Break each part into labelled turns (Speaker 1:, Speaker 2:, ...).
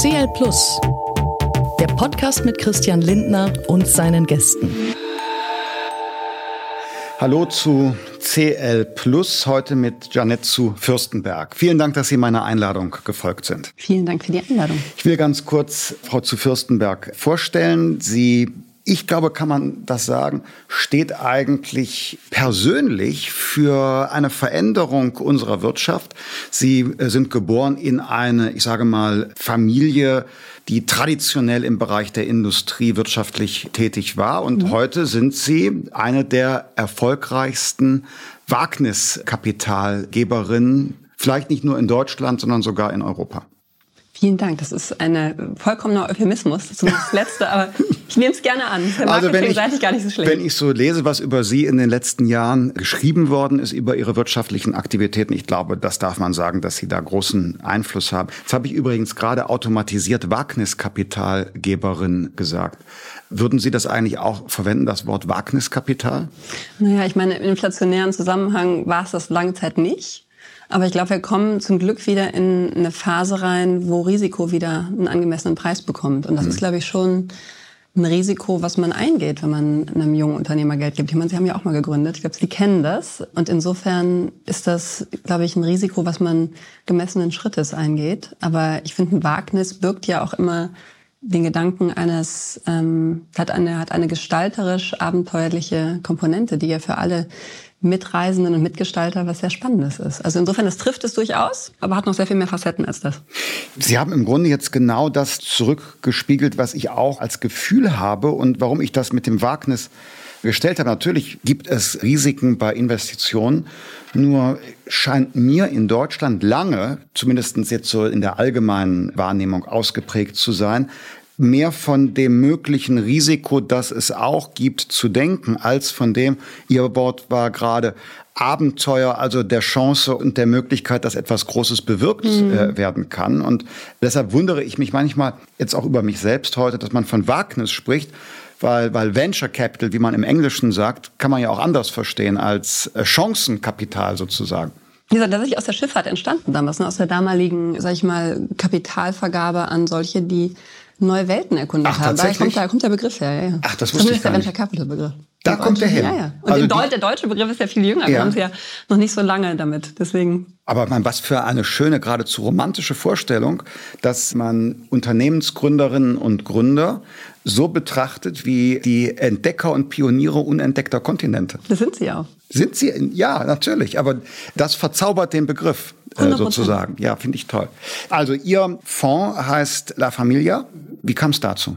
Speaker 1: CL Plus, der Podcast mit Christian Lindner und seinen Gästen.
Speaker 2: Hallo zu CL Plus, heute mit Janette zu Fürstenberg. Vielen Dank, dass Sie meiner Einladung gefolgt sind.
Speaker 3: Vielen Dank für die Einladung.
Speaker 2: Ich will ganz kurz Frau zu Fürstenberg vorstellen. Sie ich glaube, kann man das sagen, steht eigentlich persönlich für eine Veränderung unserer Wirtschaft. Sie äh, sind geboren in eine, ich sage mal, Familie, die traditionell im Bereich der Industrie wirtschaftlich tätig war. Und mhm. heute sind Sie eine der erfolgreichsten Wagniskapitalgeberinnen, vielleicht nicht nur in Deutschland, sondern sogar in Europa.
Speaker 3: Vielen Dank. Das ist ein vollkommener Euphemismus, das das Letzte, aber ich nehme es gerne an.
Speaker 2: Also wenn ich, gar nicht so schlecht. Wenn ich so lese, was über Sie in den letzten Jahren geschrieben worden ist, über Ihre wirtschaftlichen Aktivitäten, ich glaube, das darf man sagen, dass Sie da großen Einfluss haben. Jetzt habe ich übrigens gerade automatisiert Wagniskapitalgeberin gesagt. Würden Sie das eigentlich auch verwenden, das Wort Wagniskapital?
Speaker 3: Naja, ich meine, im inflationären Zusammenhang war es das lange Zeit nicht. Aber ich glaube, wir kommen zum Glück wieder in eine Phase rein, wo Risiko wieder einen angemessenen Preis bekommt. Und das mhm. ist, glaube ich, schon ein Risiko, was man eingeht, wenn man einem jungen Unternehmer Geld gibt. Ich meine, Sie haben ja auch mal gegründet. Ich glaube, Sie kennen das. Und insofern ist das, glaube ich, ein Risiko, was man gemessenen Schrittes eingeht. Aber ich finde, ein Wagnis birgt ja auch immer den Gedanken eines, ähm, hat eine, hat eine gestalterisch abenteuerliche Komponente, die ja für alle Mitreisenden und Mitgestalter was sehr Spannendes ist. Also insofern, das trifft es durchaus, aber hat noch sehr viel mehr Facetten als das.
Speaker 2: Sie haben im Grunde jetzt genau das zurückgespiegelt, was ich auch als Gefühl habe und warum ich das mit dem Wagnis gestellt habe. Natürlich gibt es Risiken bei Investitionen, nur scheint mir in Deutschland lange, zumindest jetzt so in der allgemeinen Wahrnehmung ausgeprägt zu sein, mehr von dem möglichen Risiko, das es auch gibt, zu denken, als von dem, Ihr Wort war gerade Abenteuer, also der Chance und der Möglichkeit, dass etwas Großes bewirkt mhm. äh, werden kann. Und deshalb wundere ich mich manchmal jetzt auch über mich selbst heute, dass man von Wagnis spricht, weil, weil Venture Capital, wie man im Englischen sagt, kann man ja auch anders verstehen als äh, Chancenkapital sozusagen.
Speaker 3: Wie gesagt, das ist aus der Schifffahrt entstanden damals, ne? aus der damaligen, sag ich mal, Kapitalvergabe an solche, die neue Welten erkundet Ach, haben. Da kommt, da kommt der Begriff her. Ja, ja.
Speaker 2: Ach, das wusste Zumindest ich gar
Speaker 3: der Venture Capital Begriff.
Speaker 2: Da kommt der hin.
Speaker 3: Ja, ja. Und also Deu der deutsche Begriff ist ja viel jünger. Ja. Wir haben es ja noch nicht so lange damit. Deswegen.
Speaker 2: Aber man, was für eine schöne, geradezu romantische Vorstellung, dass man Unternehmensgründerinnen und Gründer so betrachtet wie die Entdecker und Pioniere unentdeckter Kontinente.
Speaker 3: Das sind sie auch.
Speaker 2: Sind sie? Ja, natürlich. Aber das verzaubert den Begriff äh, sozusagen. Ja, finde ich toll. Also Ihr Fonds heißt La Familia. Wie kam es dazu?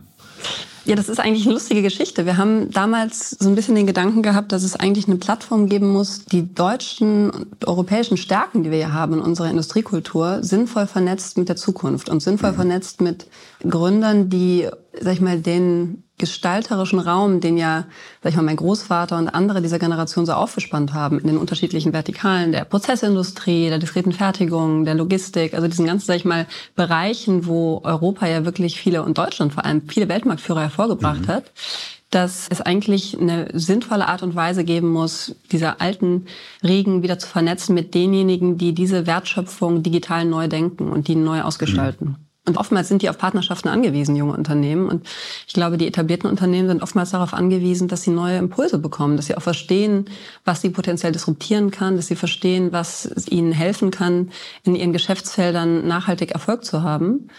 Speaker 3: Ja, das ist eigentlich eine lustige Geschichte. Wir haben damals so ein bisschen den Gedanken gehabt, dass es eigentlich eine Plattform geben muss, die deutschen und europäischen Stärken, die wir hier haben in unserer Industriekultur, sinnvoll vernetzt mit der Zukunft und sinnvoll mhm. vernetzt mit Gründern, die, sag ich mal, den gestalterischen Raum, den ja, sag ich mal, mein Großvater und andere dieser Generation so aufgespannt haben, in den unterschiedlichen Vertikalen der Prozessindustrie, der diskreten Fertigung, der Logistik, also diesen ganzen, sag ich mal, Bereichen, wo Europa ja wirklich viele und Deutschland vor allem viele Weltmarktführer hervorgebracht mhm. hat, dass es eigentlich eine sinnvolle Art und Weise geben muss, diese alten Regen wieder zu vernetzen mit denjenigen, die diese Wertschöpfung digital neu denken und die neu ausgestalten. Mhm. Und oftmals sind die auf Partnerschaften angewiesen, junge Unternehmen. Und ich glaube, die etablierten Unternehmen sind oftmals darauf angewiesen, dass sie neue Impulse bekommen, dass sie auch verstehen, was sie potenziell disruptieren kann, dass sie verstehen, was ihnen helfen kann, in ihren Geschäftsfeldern nachhaltig Erfolg zu haben.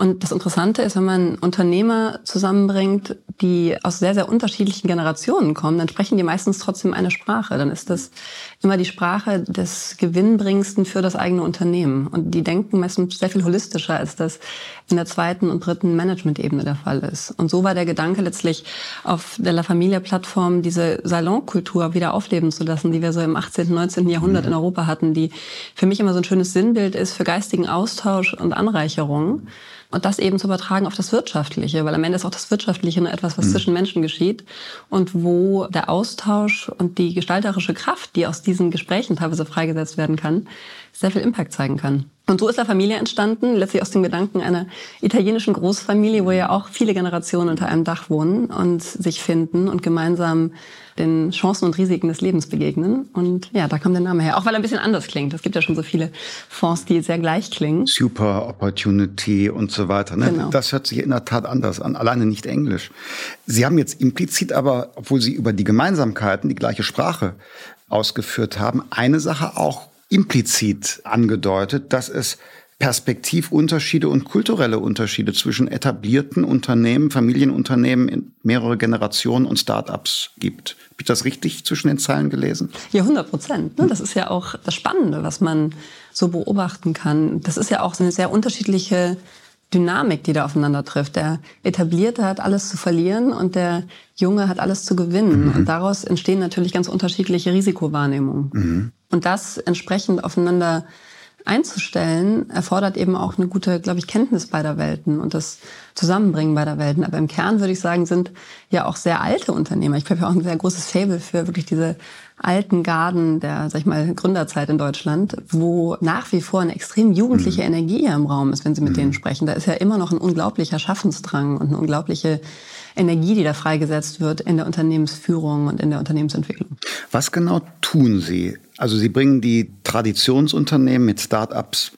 Speaker 3: Und das Interessante ist, wenn man Unternehmer zusammenbringt, die aus sehr, sehr unterschiedlichen Generationen kommen, dann sprechen die meistens trotzdem eine Sprache. Dann ist das immer die Sprache des Gewinnbringendsten für das eigene Unternehmen. Und die denken meistens sehr viel holistischer, als das in der zweiten und dritten Management-Ebene der Fall ist. Und so war der Gedanke letztlich auf der La Familia-Plattform diese Salonkultur wieder aufleben zu lassen, die wir so im 18., 19. Jahrhundert in Europa hatten, die für mich immer so ein schönes Sinnbild ist für geistigen Austausch und Anreicherung. Und das eben zu übertragen auf das Wirtschaftliche, weil am Ende ist auch das Wirtschaftliche nur etwas, was mhm. zwischen Menschen geschieht und wo der Austausch und die gestalterische Kraft, die aus diesen Gesprächen teilweise freigesetzt werden kann, sehr viel Impact zeigen kann. Und so ist eine Familie entstanden, letztlich aus dem Gedanken einer italienischen Großfamilie, wo ja auch viele Generationen unter einem Dach wohnen und sich finden und gemeinsam den Chancen und Risiken des Lebens begegnen. Und ja, da kommt der Name her. Auch weil er ein bisschen anders klingt. Es gibt ja schon so viele Fonds, die sehr gleich klingen.
Speaker 2: Super Opportunity und so weiter. Ne? Genau. Das hört sich in der Tat anders an. Alleine nicht Englisch. Sie haben jetzt implizit aber, obwohl Sie über die Gemeinsamkeiten die gleiche Sprache ausgeführt haben, eine Sache auch implizit angedeutet, dass es Perspektivunterschiede und kulturelle Unterschiede zwischen etablierten Unternehmen, Familienunternehmen in mehrere Generationen und Start-ups gibt. Habe ich das richtig zwischen den Zeilen gelesen?
Speaker 3: Ja, 100 Prozent. Ne? Das ist ja auch das Spannende, was man so beobachten kann. Das ist ja auch so eine sehr unterschiedliche Dynamik, die da aufeinander trifft. Der Etablierte hat alles zu verlieren und der Junge hat alles zu gewinnen. Mhm. Und daraus entstehen natürlich ganz unterschiedliche Risikowahrnehmungen. Mhm. Und das entsprechend aufeinander einzustellen, erfordert eben auch eine gute, glaube ich, Kenntnis beider Welten und das Zusammenbringen beider Welten. Aber im Kern würde ich sagen, sind ja auch sehr alte Unternehmer. Ich habe ja auch ein sehr großes Fable für wirklich diese alten Garden der, sag ich mal, Gründerzeit in Deutschland, wo nach wie vor eine extrem jugendliche mhm. Energie im Raum ist, wenn Sie mit mhm. denen sprechen. Da ist ja immer noch ein unglaublicher Schaffensdrang und eine unglaubliche Energie, die da freigesetzt wird in der Unternehmensführung und in der Unternehmensentwicklung.
Speaker 2: Was genau tun Sie? Also Sie bringen die Traditionsunternehmen mit Start-ups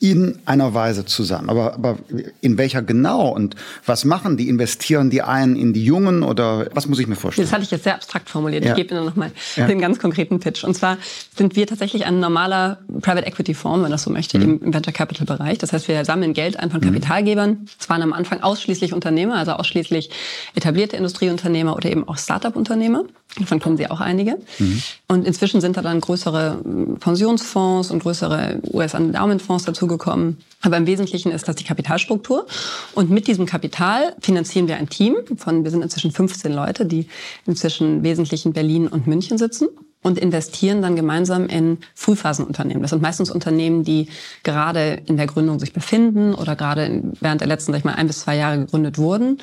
Speaker 2: in einer Weise zusammen. Aber, aber in welcher genau und was machen die? Investieren die einen in die Jungen oder was muss ich mir vorstellen?
Speaker 3: Das hatte ich jetzt sehr abstrakt formuliert. Ja. Ich gebe Ihnen nochmal ja. den ganz konkreten Pitch. Und zwar sind wir tatsächlich ein normaler Private Equity Fonds, wenn man das so möchte, mhm. im Venture Capital Bereich. Das heißt, wir sammeln Geld ein von mhm. Kapitalgebern. Es waren am Anfang ausschließlich Unternehmer, also ausschließlich etablierte Industrieunternehmer oder eben auch Start-up-Unternehmer. Davon kommen sie auch einige. Mhm. Und inzwischen sind da dann größere Pensionsfonds und größere US-Endowment-Fonds dazu dazugekommen. Aber im Wesentlichen ist das die Kapitalstruktur. Und mit diesem Kapital finanzieren wir ein Team von, wir sind inzwischen 15 Leute, die inzwischen wesentlich in Berlin und München sitzen und investieren dann gemeinsam in Frühphasenunternehmen. Das sind meistens Unternehmen, die gerade in der Gründung sich befinden oder gerade während der letzten, sag ich mal, ein bis zwei Jahre gegründet wurden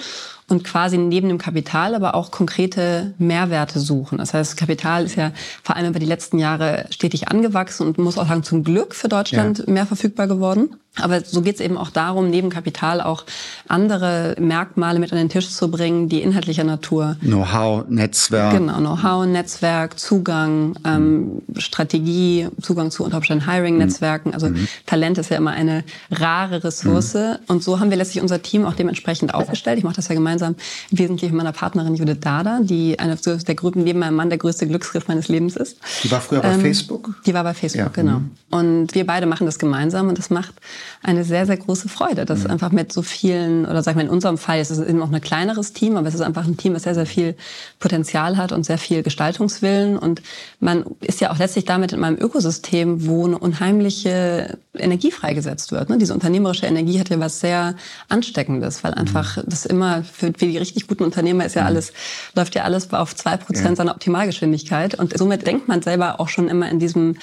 Speaker 3: und quasi neben dem Kapital aber auch konkrete Mehrwerte suchen. Das heißt, Kapital ist ja vor allem über die letzten Jahre stetig angewachsen und muss auch sagen, zum Glück für Deutschland ja. mehr verfügbar geworden. Aber so geht es eben auch darum, neben Kapital auch andere Merkmale mit an den Tisch zu bringen, die inhaltlicher Natur.
Speaker 2: Know-how, Netzwerk.
Speaker 3: Genau, Know-how, Netzwerk, Zugang, ähm, Strategie, Zugang zu unter Umständen Hiring-Netzwerken. Also mhm. Talent ist ja immer eine rare Ressource. Mhm. Und so haben wir letztlich unser Team auch dementsprechend aufgestellt. Ich mache das ja gemeinsam im Wesentlichen mit meiner Partnerin Judith Dada, die eine der Gruppen neben meinem Mann der größte Glücksgriff meines Lebens ist.
Speaker 2: Die war früher bei ähm, Facebook?
Speaker 3: Die war bei Facebook, ja. genau. Mhm. Und wir beide machen das gemeinsam und das macht eine sehr, sehr große Freude, dass mhm. einfach mit so vielen, oder sag ich mal, in unserem Fall ist es eben auch ein kleineres Team, aber es ist einfach ein Team, das sehr, sehr viel Potenzial hat und sehr viel Gestaltungswillen. Und man ist ja auch letztlich damit in meinem Ökosystem, wo eine unheimliche Energie freigesetzt wird. Ne? Diese unternehmerische Energie hat ja was sehr Ansteckendes, weil einfach mhm. das immer für, für die richtig guten Unternehmer ist ja mhm. alles, läuft ja alles auf zwei Prozent seiner Optimalgeschwindigkeit. Und somit denkt man selber auch schon immer in diesem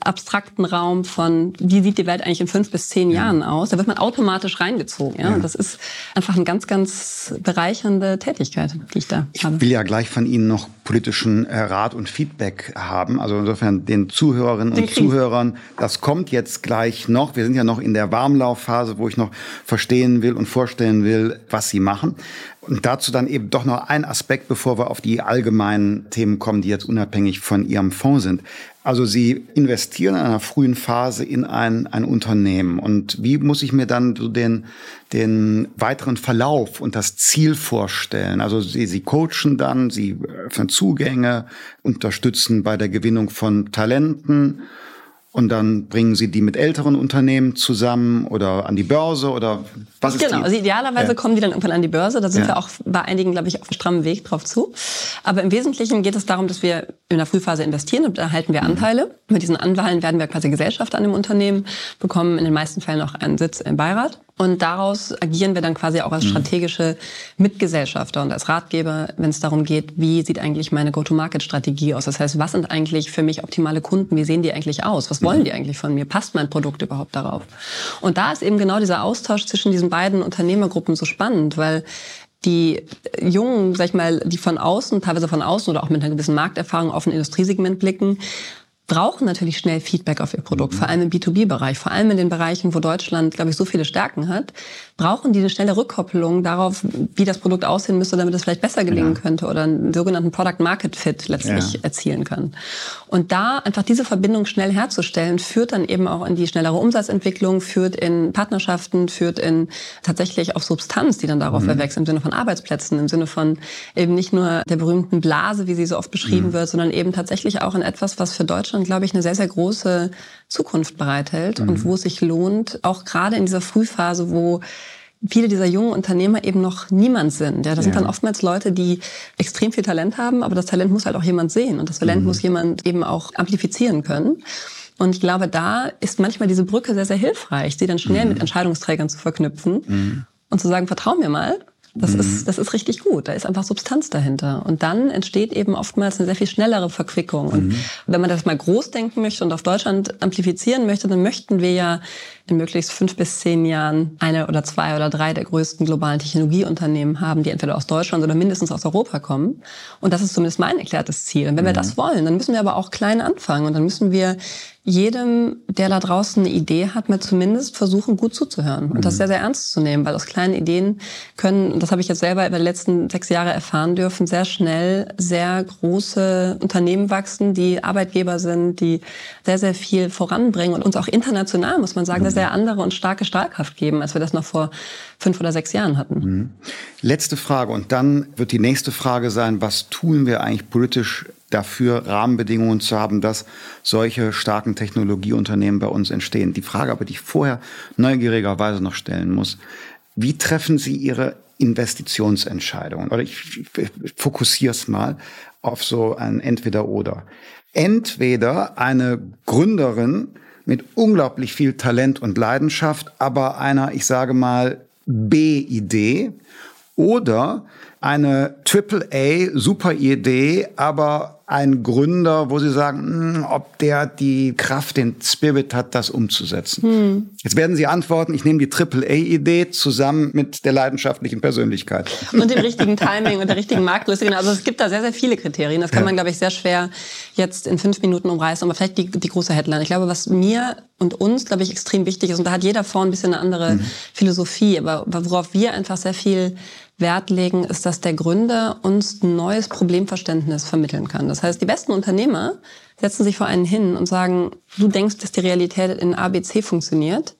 Speaker 3: abstrakten Raum von, wie sieht die Welt eigentlich in fünf bis zehn ja. Jahren aus, da wird man automatisch reingezogen. Ja? ja. Und das ist einfach eine ganz, ganz bereichernde Tätigkeit, die ich da
Speaker 2: ich habe. Ich will ja gleich von Ihnen noch politischen äh, Rat und Feedback haben. Also insofern den Zuhörerinnen und. Zuhörern, das kommt jetzt gleich noch. Wir sind ja noch in der Warmlaufphase, wo ich noch verstehen will und vorstellen will, was Sie machen. Und dazu dann eben doch noch ein Aspekt, bevor wir auf die allgemeinen Themen kommen, die jetzt unabhängig von Ihrem Fonds sind. Also Sie investieren in einer frühen Phase in ein, ein Unternehmen. Und wie muss ich mir dann so den, den weiteren Verlauf und das Ziel vorstellen? Also Sie, Sie coachen dann, Sie öffnen Zugänge, unterstützen bei der Gewinnung von Talenten und dann bringen Sie die mit älteren Unternehmen zusammen oder an die Börse oder was ist
Speaker 3: Genau, also idealerweise ja. kommen die dann irgendwann an die Börse. Da sind ja. wir auch bei einigen, glaube ich, auf einem strammen Weg drauf zu. Aber im Wesentlichen geht es darum, dass wir in der Frühphase investieren und erhalten wir mhm. Anteile. Mhm. Mit diesen Anteilen werden wir quasi Gesellschaft an dem Unternehmen, bekommen in den meisten Fällen auch einen Sitz im Beirat. Und daraus agieren wir dann quasi auch als mhm. strategische Mitgesellschafter und als Ratgeber, wenn es darum geht, wie sieht eigentlich meine Go-to-Market-Strategie aus? Das heißt, was sind eigentlich für mich optimale Kunden? Wie sehen die eigentlich aus? Was wollen mhm. die eigentlich von mir? Passt mein Produkt überhaupt darauf? Und da ist eben genau dieser Austausch zwischen diesen beiden Unternehmergruppen so spannend, weil die Jungen, sag ich mal, die von außen, teilweise von außen oder auch mit einer gewissen Markterfahrung auf ein Industriesegment blicken, brauchen natürlich schnell Feedback auf ihr Produkt, mhm. vor allem im B2B-Bereich, vor allem in den Bereichen, wo Deutschland, glaube ich, so viele Stärken hat, brauchen die eine schnelle Rückkopplung darauf, wie das Produkt aussehen müsste, damit es vielleicht besser gelingen ja. könnte oder einen sogenannten Product Market Fit letztlich ja. erzielen kann. Und da einfach diese Verbindung schnell herzustellen, führt dann eben auch in die schnellere Umsatzentwicklung, führt in Partnerschaften, führt in tatsächlich auf Substanz, die dann darauf mhm. erwächst, im Sinne von Arbeitsplätzen, im Sinne von eben nicht nur der berühmten Blase, wie sie so oft beschrieben mhm. wird, sondern eben tatsächlich auch in etwas, was für Deutschland, glaube ich, eine sehr, sehr große Zukunft bereithält mhm. und wo es sich lohnt, auch gerade in dieser Frühphase, wo viele dieser jungen Unternehmer eben noch niemand sind. Ja, das ja. sind dann oftmals Leute, die extrem viel Talent haben, aber das Talent muss halt auch jemand sehen und das Talent mhm. muss jemand eben auch amplifizieren können. Und ich glaube, da ist manchmal diese Brücke sehr, sehr hilfreich, sie dann schnell mhm. mit Entscheidungsträgern zu verknüpfen mhm. und zu sagen, vertrau mir mal, das, mhm. ist, das ist richtig gut. Da ist einfach Substanz dahinter. Und dann entsteht eben oftmals eine sehr viel schnellere Verquickung. Und mhm. wenn man das mal groß denken möchte und auf Deutschland amplifizieren möchte, dann möchten wir ja in möglichst fünf bis zehn Jahren eine oder zwei oder drei der größten globalen Technologieunternehmen haben, die entweder aus Deutschland oder mindestens aus Europa kommen. Und das ist zumindest mein erklärtes Ziel. Und wenn mhm. wir das wollen, dann müssen wir aber auch klein anfangen. Und dann müssen wir jedem, der da draußen eine Idee hat, mal zumindest versuchen, gut zuzuhören und mhm. das sehr, sehr ernst zu nehmen, weil aus kleinen Ideen können, das habe ich jetzt selber über die letzten sechs Jahre erfahren dürfen, sehr schnell sehr große Unternehmen wachsen, die Arbeitgeber sind, die sehr, sehr viel voranbringen und uns auch international, muss man sagen, mhm. Sehr andere und starke Strahlkraft geben, als wir das noch vor fünf oder sechs Jahren hatten. Mhm.
Speaker 2: Letzte Frage und dann wird die nächste Frage sein, was tun wir eigentlich politisch dafür Rahmenbedingungen zu haben, dass solche starken Technologieunternehmen bei uns entstehen. Die Frage aber, die ich vorher neugierigerweise noch stellen muss, wie treffen Sie Ihre Investitionsentscheidungen? Oder ich fokussiere es mal auf so ein Entweder-Oder. Entweder eine Gründerin mit unglaublich viel Talent und Leidenschaft, aber einer, ich sage mal, B-Idee oder eine Triple-A, super Idee, aber ein Gründer, wo Sie sagen, hm, ob der die Kraft, den Spirit hat, das umzusetzen? Hm. Jetzt werden Sie antworten, ich nehme die Triple-A-Idee zusammen mit der leidenschaftlichen Persönlichkeit.
Speaker 3: Und dem richtigen Timing und der richtigen Marktgröße. Genau. Also es gibt da sehr, sehr viele Kriterien. Das kann ja. man, glaube ich, sehr schwer jetzt in fünf Minuten umreißen. Aber vielleicht die, die große Headline. Ich glaube, was mir und uns, glaube ich, extrem wichtig ist, und da hat jeder Fonds ein bisschen eine andere mhm. Philosophie, aber worauf wir einfach sehr viel Wert legen, ist, dass der Gründer uns ein neues Problemverständnis vermitteln kann. Das heißt, die besten Unternehmer setzen sich vor einen hin und sagen, du denkst, dass die Realität in ABC funktioniert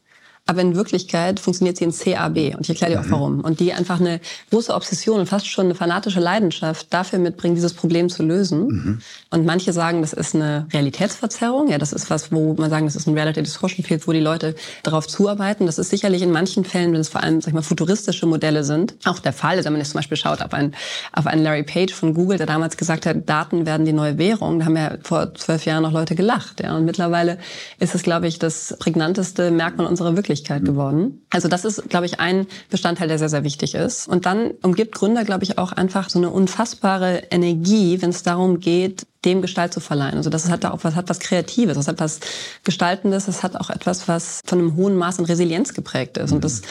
Speaker 3: aber in Wirklichkeit funktioniert sie in CAB. Und ich erkläre dir auch mhm. warum. Und die einfach eine große Obsession und fast schon eine fanatische Leidenschaft dafür mitbringen, dieses Problem zu lösen. Mhm. Und manche sagen, das ist eine Realitätsverzerrung. Ja, das ist was, wo man sagen, das ist ein Reality Distortion Field, wo die Leute darauf zuarbeiten. Das ist sicherlich in manchen Fällen, wenn es vor allem, sag ich mal, futuristische Modelle sind, auch der Fall. Also wenn man jetzt zum Beispiel schaut auf einen, auf einen Larry Page von Google, der damals gesagt hat, Daten werden die neue Währung. Da haben ja vor zwölf Jahren noch Leute gelacht. Ja. Und mittlerweile ist es, glaube ich, das prägnanteste Merkmal unserer Wirklichkeit. Wirklichkeit geworden. Also das ist, glaube ich, ein Bestandteil, der sehr, sehr wichtig ist. Und dann umgibt Gründer, glaube ich, auch einfach so eine unfassbare Energie, wenn es darum geht, dem Gestalt zu verleihen. Also das hat da auch was, hat was Kreatives, das hat was Gestaltendes, das hat auch etwas, was von einem hohen Maß an Resilienz geprägt ist. Und das,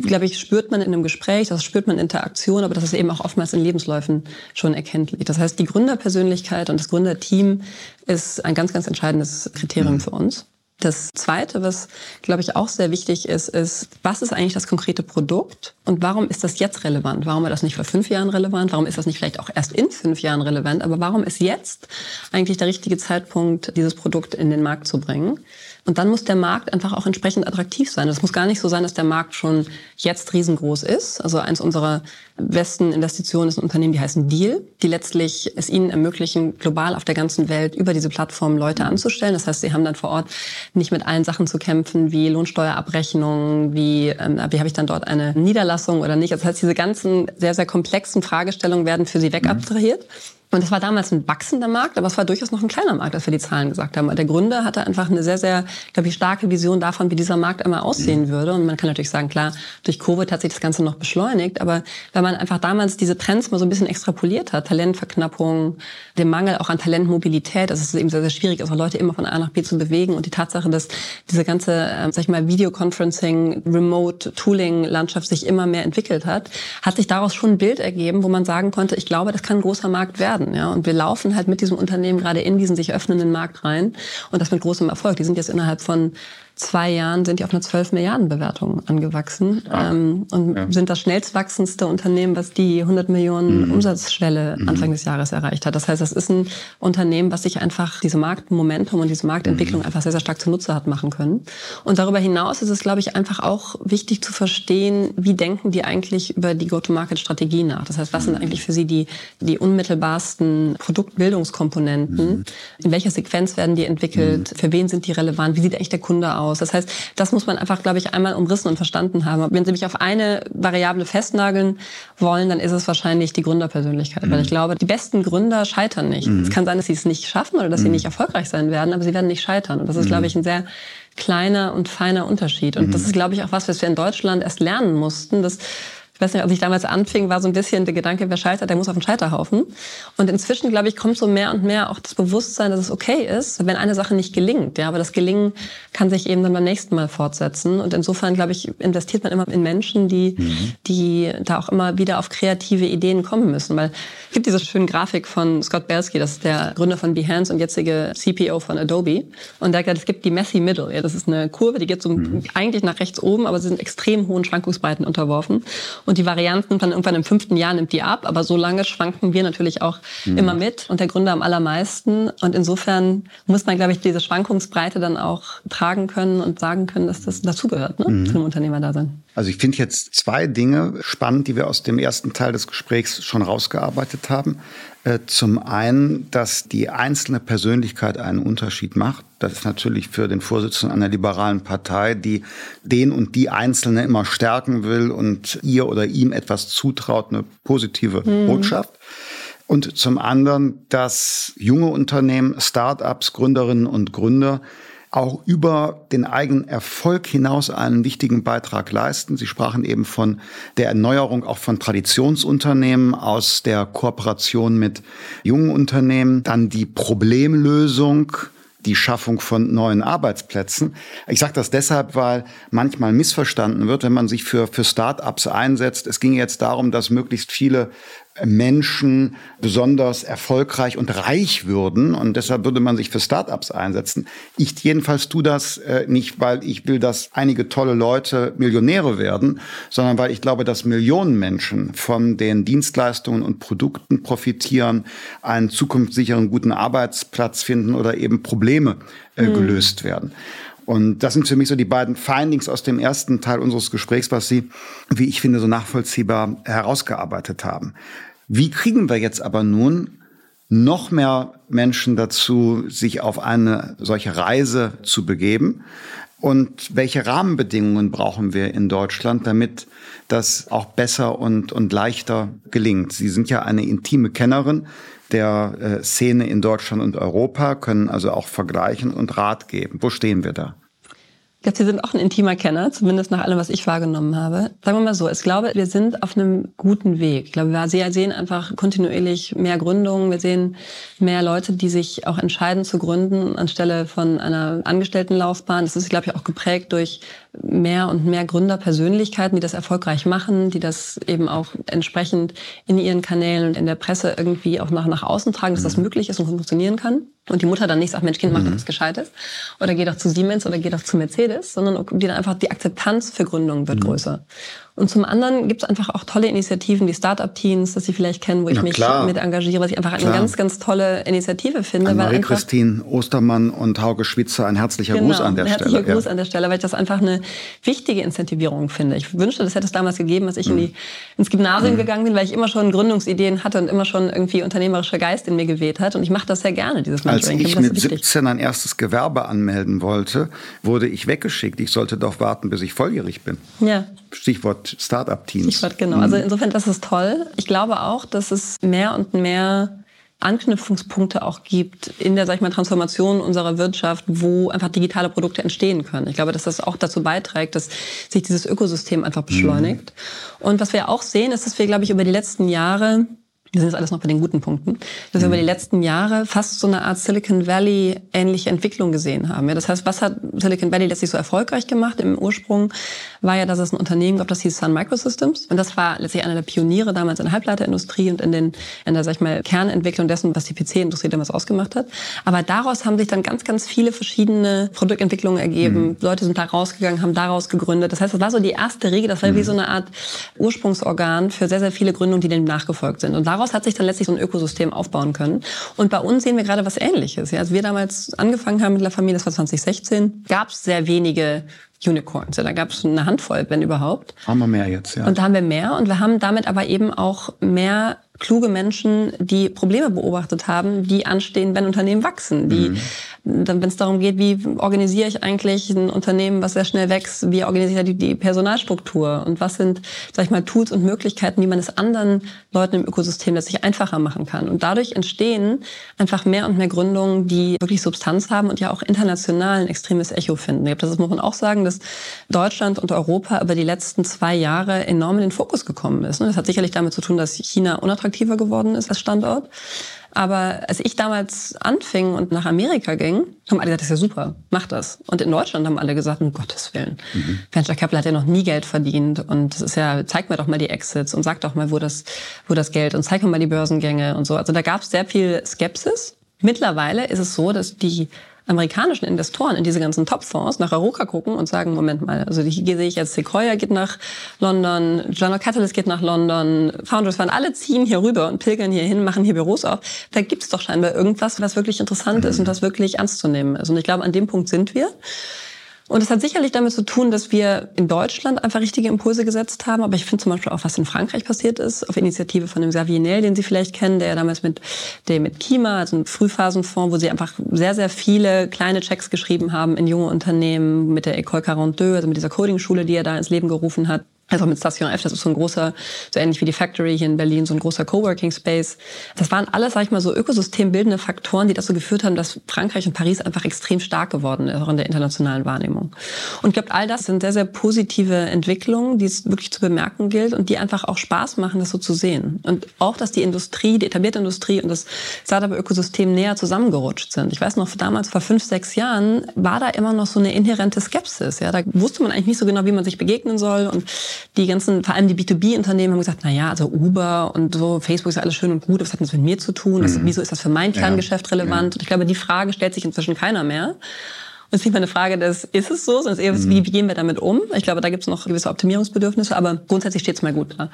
Speaker 3: glaube ich, spürt man in einem Gespräch, das spürt man in Interaktion, aber das ist eben auch oftmals in Lebensläufen schon erkenntlich. Das heißt, die Gründerpersönlichkeit und das Gründerteam ist ein ganz, ganz entscheidendes Kriterium mhm. für uns. Das Zweite, was, glaube ich, auch sehr wichtig ist, ist, was ist eigentlich das konkrete Produkt und warum ist das jetzt relevant? Warum war das nicht vor fünf Jahren relevant? Warum ist das nicht vielleicht auch erst in fünf Jahren relevant? Aber warum ist jetzt eigentlich der richtige Zeitpunkt, dieses Produkt in den Markt zu bringen? Und dann muss der Markt einfach auch entsprechend attraktiv sein. Es muss gar nicht so sein, dass der Markt schon jetzt riesengroß ist. Also eins unserer besten Investitionen ist ein Unternehmen, die heißen Deal, die letztlich es ihnen ermöglichen, global auf der ganzen Welt über diese Plattform Leute anzustellen. Das heißt, sie haben dann vor Ort nicht mit allen Sachen zu kämpfen, wie Lohnsteuerabrechnung, wie, ähm, wie habe ich dann dort eine Niederlassung oder nicht. Das heißt, diese ganzen sehr, sehr komplexen Fragestellungen werden für sie wegabstrahiert. Mhm. Und es war damals ein wachsender Markt, aber es war durchaus noch ein kleiner Markt, als wir die Zahlen gesagt haben. Der Gründer hatte einfach eine sehr, sehr, glaube ich, starke Vision davon, wie dieser Markt einmal aussehen würde. Und man kann natürlich sagen, klar, durch Covid hat sich das Ganze noch beschleunigt. Aber wenn man einfach damals diese Trends mal so ein bisschen extrapoliert hat, Talentverknappung, den Mangel auch an Talentmobilität, dass es eben sehr, sehr schwierig ist, auch Leute immer von A nach B zu bewegen und die Tatsache, dass diese ganze, äh, sag ich mal, Videoconferencing, Remote Tooling Landschaft sich immer mehr entwickelt hat, hat sich daraus schon ein Bild ergeben, wo man sagen konnte, ich glaube, das kann ein großer Markt werden. Werden. Ja? Und wir laufen halt mit diesem Unternehmen gerade in diesen sich öffnenden Markt rein und das mit großem Erfolg. Die sind jetzt innerhalb von zwei Jahren sind die auf eine 12 Milliarden Bewertung angewachsen ah, ähm, und ja. sind das schnellst wachsendste Unternehmen, was die 100 Millionen mhm. Umsatzschwelle mhm. Anfang des Jahres erreicht hat. Das heißt, das ist ein Unternehmen, was sich einfach diese Marktmomentum und diese Marktentwicklung mhm. einfach sehr, sehr stark zunutze hat machen können. Und darüber hinaus ist es, glaube ich, einfach auch wichtig zu verstehen, wie denken die eigentlich über die Go-to-Market-Strategie nach. Das heißt, was sind mhm. eigentlich für sie die, die unmittelbarsten Produktbildungskomponenten? Mhm. In welcher Sequenz werden die entwickelt? Mhm. Für wen sind die relevant? Wie sieht eigentlich der Kunde aus? Aus. Das heißt, das muss man einfach, glaube ich, einmal umrissen und verstanden haben. Wenn Sie mich auf eine Variable festnageln wollen, dann ist es wahrscheinlich die Gründerpersönlichkeit. Mhm. Weil ich glaube, die besten Gründer scheitern nicht. Mhm. Es kann sein, dass sie es nicht schaffen oder dass mhm. sie nicht erfolgreich sein werden, aber sie werden nicht scheitern. Und das ist, glaube ich, ein sehr kleiner und feiner Unterschied. Und das mhm. ist, glaube ich, auch was, was wir in Deutschland erst lernen mussten, dass ich weiß nicht, als ich damals anfing, war so ein bisschen der Gedanke, wer scheitert, der muss auf den Scheiterhaufen. Und inzwischen, glaube ich, kommt so mehr und mehr auch das Bewusstsein, dass es okay ist, wenn eine Sache nicht gelingt. Ja, aber das Gelingen kann sich eben dann beim nächsten Mal fortsetzen. Und insofern, glaube ich, investiert man immer in Menschen, die, mhm. die da auch immer wieder auf kreative Ideen kommen müssen. Weil es gibt diese schöne Grafik von Scott Belsky, das ist der Gründer von Behance und jetzige CPO von Adobe. Und der hat gesagt, es gibt die Messy Middle. Ja, das ist eine Kurve, die geht so mhm. eigentlich nach rechts oben, aber sie sind extrem hohen Schwankungsbreiten unterworfen. Und die Varianten dann irgendwann im fünften Jahr nimmt die ab, aber so lange schwanken wir natürlich auch mhm. immer mit und der Gründer am allermeisten. Und insofern muss man, glaube ich, diese Schwankungsbreite dann auch tragen können und sagen können, dass das dazugehört ne, mhm. zu einem Unternehmerdasein.
Speaker 2: Also ich finde jetzt zwei Dinge spannend, die wir aus dem ersten Teil des Gesprächs schon rausgearbeitet haben. Äh, zum einen, dass die einzelne Persönlichkeit einen Unterschied macht. Das ist natürlich für den Vorsitzenden einer liberalen Partei, die den und die Einzelne immer stärken will und ihr oder ihm etwas zutraut, eine positive mhm. Botschaft. Und zum anderen, dass junge Unternehmen, Start-ups, Gründerinnen und Gründer auch über den eigenen Erfolg hinaus einen wichtigen Beitrag leisten. Sie sprachen eben von der Erneuerung auch von Traditionsunternehmen aus der Kooperation mit jungen Unternehmen, dann die Problemlösung die Schaffung von neuen Arbeitsplätzen. Ich sage das deshalb, weil manchmal missverstanden wird, wenn man sich für, für Start-ups einsetzt. Es ging jetzt darum, dass möglichst viele Menschen besonders erfolgreich und reich würden. Und deshalb würde man sich für Startups einsetzen. Ich jedenfalls tue das äh, nicht, weil ich will, dass einige tolle Leute Millionäre werden, sondern weil ich glaube, dass Millionen Menschen von den Dienstleistungen und Produkten profitieren, einen zukunftssicheren, guten Arbeitsplatz finden oder eben Probleme äh, mhm. gelöst werden. Und das sind für mich so die beiden Findings aus dem ersten Teil unseres Gesprächs, was Sie, wie ich finde, so nachvollziehbar herausgearbeitet haben. Wie kriegen wir jetzt aber nun noch mehr Menschen dazu, sich auf eine solche Reise zu begeben? Und welche Rahmenbedingungen brauchen wir in Deutschland, damit das auch besser und, und leichter gelingt? Sie sind ja eine intime Kennerin der äh, Szene in Deutschland und Europa, können also auch vergleichen und Rat geben. Wo stehen wir da?
Speaker 3: Ich glaube, Sie sind auch ein intimer Kenner, zumindest nach allem, was ich wahrgenommen habe. Sagen wir mal so, ich glaube, wir sind auf einem guten Weg. Ich glaube, wir sehen einfach kontinuierlich mehr Gründungen. Wir sehen mehr Leute, die sich auch entscheiden zu gründen anstelle von einer Angestelltenlaufbahn. Das ist, glaube ich, auch geprägt durch mehr und mehr Gründerpersönlichkeiten, die das erfolgreich machen, die das eben auch entsprechend in ihren Kanälen und in der Presse irgendwie auch nach, nach außen tragen, dass das mhm. möglich ist und funktionieren kann. Und die Mutter dann nicht sagt, Mensch, Kind, mach doch mhm. was Gescheites. Oder geh doch zu Siemens oder geh doch zu Mercedes, sondern die dann einfach die Akzeptanz für Gründungen wird mhm. größer. Und zum anderen gibt es einfach auch tolle Initiativen, die Startup-Teams, das Sie vielleicht kennen, wo ich mich klar. mit engagiere, was ich einfach klar. eine ganz, ganz tolle Initiative finde.
Speaker 2: Marie-Christine Ostermann und Hauke Schwitzer, ein herzlicher genau, Gruß an der
Speaker 3: ein
Speaker 2: herzlicher
Speaker 3: Stelle. Gruß ja. an der Stelle, weil ich das einfach eine wichtige Incentivierung finde. Ich wünschte, das hätte es damals gegeben, als ich mhm. in die, ins Gymnasium mhm. gegangen bin, weil ich immer schon Gründungsideen hatte und immer schon irgendwie unternehmerischer Geist in mir geweht hat. Und ich mache das sehr gerne, dieses
Speaker 2: Mentoring. Als ich, ich mit 17 ein erstes Gewerbe anmelden wollte, wurde ich weggeschickt. Ich sollte doch warten, bis ich volljährig bin.
Speaker 3: Ja.
Speaker 2: Stichwort Startup-Teams.
Speaker 3: Stichwort, genau. Also mhm. insofern, das ist toll. Ich glaube auch, dass es mehr und mehr Anknüpfungspunkte auch gibt in der, sag ich mal, Transformation unserer Wirtschaft, wo einfach digitale Produkte entstehen können. Ich glaube, dass das auch dazu beiträgt, dass sich dieses Ökosystem einfach beschleunigt. Mhm. Und was wir auch sehen, ist, dass wir, glaube ich, über die letzten Jahre wir sind jetzt alles noch bei den guten Punkten, dass wir über die letzten Jahre fast so eine Art Silicon Valley ähnliche Entwicklung gesehen haben. Ja, das heißt, was hat Silicon Valley letztlich so erfolgreich gemacht? Im Ursprung war ja, dass es ein Unternehmen gab, das hieß Sun Microsystems. Und das war letztlich einer der Pioniere damals in der Halbleiterindustrie und in, den, in der, sag ich mal, Kernentwicklung dessen, was die PC-Industrie damals ausgemacht hat. Aber daraus haben sich dann ganz, ganz viele verschiedene Produktentwicklungen ergeben. Mhm. Leute sind da rausgegangen, haben daraus gegründet. Das heißt, das war so die erste Regel, das war mhm. wie so eine Art Ursprungsorgan für sehr, sehr viele Gründungen, die dem nachgefolgt sind. Und daraus hat sich dann letztlich so ein Ökosystem aufbauen können. Und bei uns sehen wir gerade was Ähnliches. Ja, als wir damals angefangen haben mit der Familie, das war 2016, gab es sehr wenige Unicorns. Ja, da gab es eine Handvoll, wenn überhaupt.
Speaker 2: Haben wir mehr jetzt, ja.
Speaker 3: Und da haben wir mehr und wir haben damit aber eben auch mehr kluge Menschen, die Probleme beobachtet haben, die anstehen, wenn Unternehmen wachsen, die mhm wenn es darum geht, wie organisiere ich eigentlich ein Unternehmen, was sehr schnell wächst, wie organisiere ich die, Personalstruktur und was sind, sag ich mal, Tools und Möglichkeiten, wie man es anderen Leuten im Ökosystem letztlich einfacher machen kann. Und dadurch entstehen einfach mehr und mehr Gründungen, die wirklich Substanz haben und ja auch international ein extremes Echo finden. Ich glaube, das muss man auch sagen, dass Deutschland und Europa über die letzten zwei Jahre enorm in den Fokus gekommen ist. Das hat sicherlich damit zu tun, dass China unattraktiver geworden ist als Standort. Aber als ich damals anfing und nach Amerika ging, haben alle gesagt, das ist ja super, mach das. Und in Deutschland haben alle gesagt, um Gottes Willen. Mhm. Venture Capital hat ja noch nie Geld verdient und es ist ja, zeig mir doch mal die Exits und sag doch mal, wo das, wo das Geld und zeig mir mal die Börsengänge und so. Also da gab es sehr viel Skepsis. Mittlerweile ist es so, dass die amerikanischen Investoren in diese ganzen Topfonds nach Europa gucken und sagen, Moment mal, also hier sehe ich jetzt Sequoia geht nach London, General Catalyst geht nach London, Founders Fund, alle ziehen hier rüber und pilgern hier hin, machen hier Büros auf. Da gibt es doch scheinbar irgendwas, was wirklich interessant ist und was wirklich ernst zu nehmen ist. Und ich glaube, an dem Punkt sind wir. Und es hat sicherlich damit zu tun, dass wir in Deutschland einfach richtige Impulse gesetzt haben. Aber ich finde zum Beispiel auch, was in Frankreich passiert ist, auf Initiative von dem Xavier Nel, den Sie vielleicht kennen, der ja damals mit, der mit Kima, also einem Frühphasenfonds, wo sie einfach sehr, sehr viele kleine Checks geschrieben haben in junge Unternehmen mit der École 42, also mit dieser Coding-Schule, die er da ins Leben gerufen hat also mit Station F, das ist so ein großer, so ähnlich wie die Factory hier in Berlin, so ein großer Coworking Space. Das waren alles, sag ich mal, so ökosystembildende Faktoren, die dazu geführt haben, dass Frankreich und Paris einfach extrem stark geworden ist, auch in der internationalen Wahrnehmung. Und ich glaube, all das sind sehr, sehr positive Entwicklungen, die es wirklich zu bemerken gilt und die einfach auch Spaß machen, das so zu sehen. Und auch, dass die Industrie, die etablierte Industrie und das Startup-Ökosystem näher zusammengerutscht sind. Ich weiß noch, damals vor fünf, sechs Jahren war da immer noch so eine inhärente Skepsis. Ja, da wusste man eigentlich nicht so genau, wie man sich begegnen soll und die ganzen, vor allem die B2B-Unternehmen haben gesagt, na ja, also Uber und so, Facebook ist alles schön und gut, was hat das mit mir zu tun? Das, mhm. Wieso ist das für mein Kerngeschäft relevant? Ja. Und ich glaube, die Frage stellt sich inzwischen keiner mehr. Ist nicht mal eine Frage des, ist es so, sondern eher, mhm. wie, wie gehen wir damit um? Ich glaube, da gibt es noch gewisse Optimierungsbedürfnisse, aber grundsätzlich steht es mal gut da.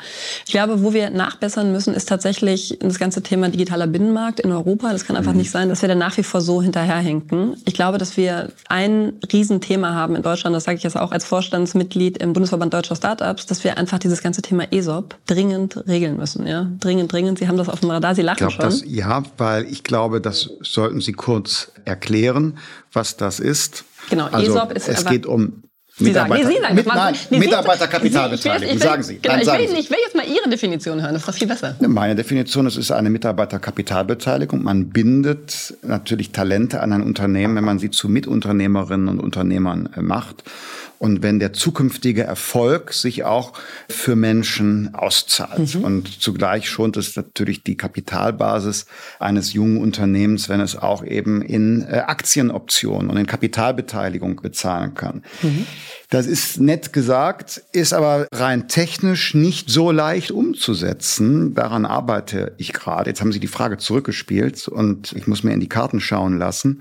Speaker 3: Ich glaube, wo wir nachbessern müssen, ist tatsächlich das ganze Thema digitaler Binnenmarkt in Europa. Das kann einfach mhm. nicht sein, dass wir da nach wie vor so hinterherhinken. Ich glaube, dass wir ein Riesenthema haben in Deutschland, das sage ich jetzt auch als Vorstandsmitglied im Bundesverband Deutscher Startups, dass wir einfach dieses ganze Thema ESOP dringend regeln müssen. Ja? Dringend, dringend. Sie haben das auf dem Radar, Sie lachen
Speaker 2: ich glaub,
Speaker 3: schon.
Speaker 2: Das, ja, weil ich glaube, das sollten Sie kurz erklären was das ist.
Speaker 3: Genau,
Speaker 2: also ESOP ist Es geht um Sie sagen, nee, Sie sagen mit, nein, Mitarbeiterkapitalbeteiligung, sagen Sie.
Speaker 3: Genau, ich, will, ich will jetzt mal Ihre Definition hören, das ist doch viel besser.
Speaker 2: Meine Definition ist, es ist eine Mitarbeiterkapitalbeteiligung. Man bindet natürlich Talente an ein Unternehmen, wenn man sie zu Mitunternehmerinnen und Unternehmern äh, macht und wenn der zukünftige Erfolg sich auch für Menschen auszahlt. Mhm. Und zugleich schont es natürlich die Kapitalbasis eines jungen Unternehmens, wenn es auch eben in äh, Aktienoptionen und in Kapitalbeteiligung bezahlen kann. Mhm. Das ist nett gesagt, ist aber rein technisch nicht so leicht umzusetzen. Daran arbeite ich gerade. Jetzt haben Sie die Frage zurückgespielt und ich muss mir in die Karten schauen lassen.